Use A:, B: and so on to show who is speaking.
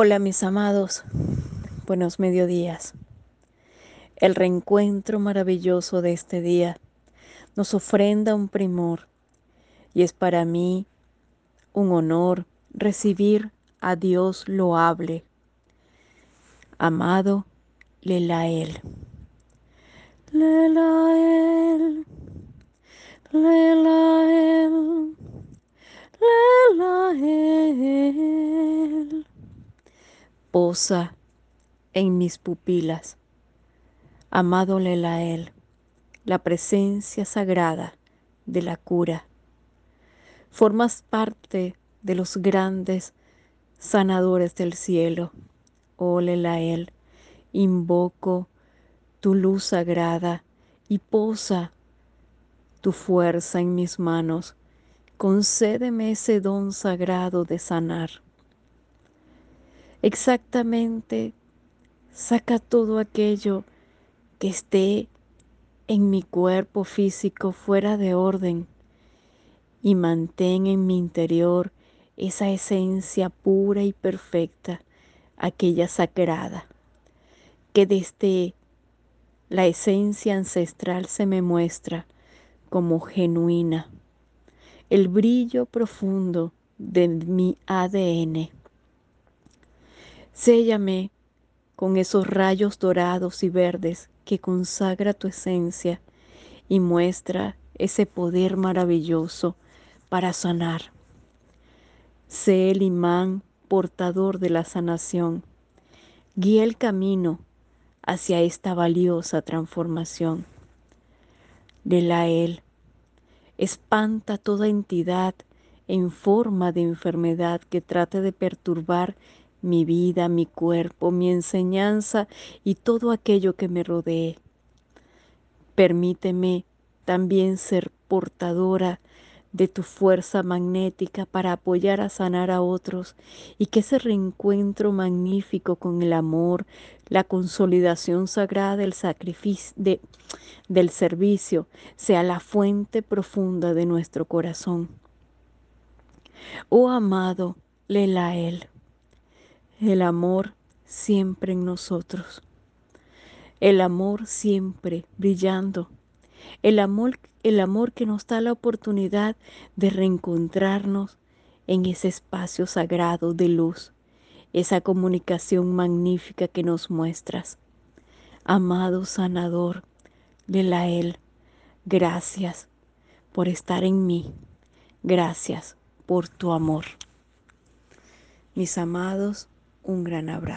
A: Hola mis amados, buenos mediodías. El reencuentro maravilloso de este día nos ofrenda un primor y es para mí un honor recibir a Dios loable, amado Lelael. Lelael, Lelael, Lelael posa en mis pupilas. Amado Lelael, la presencia sagrada de la cura. Formas parte de los grandes sanadores del cielo. Oh Lelael, invoco tu luz sagrada y posa tu fuerza en mis manos. Concédeme ese don sagrado de sanar exactamente. Saca todo aquello que esté en mi cuerpo físico fuera de orden y mantén en mi interior esa esencia pura y perfecta, aquella sagrada, que desde la esencia ancestral se me muestra como genuina, el brillo profundo de mi ADN Séllame con esos rayos dorados y verdes que consagra tu esencia y muestra ese poder maravilloso para sanar. Sé el imán portador de la sanación. Guía el camino hacia esta valiosa transformación. De la él, espanta toda entidad en forma de enfermedad que trate de perturbar mi vida, mi cuerpo, mi enseñanza y todo aquello que me rodee. Permíteme también ser portadora de tu fuerza magnética para apoyar a sanar a otros y que ese reencuentro magnífico con el amor, la consolidación sagrada del sacrificio, del servicio, sea la fuente profunda de nuestro corazón. Oh amado Lelael, el amor siempre en nosotros, el amor siempre brillando, el amor, el amor que nos da la oportunidad de reencontrarnos en ese espacio sagrado de luz, esa comunicación magnífica que nos muestras. Amado sanador de la él, gracias por estar en mí, gracias por tu amor. Mis amados, un gran abrazo.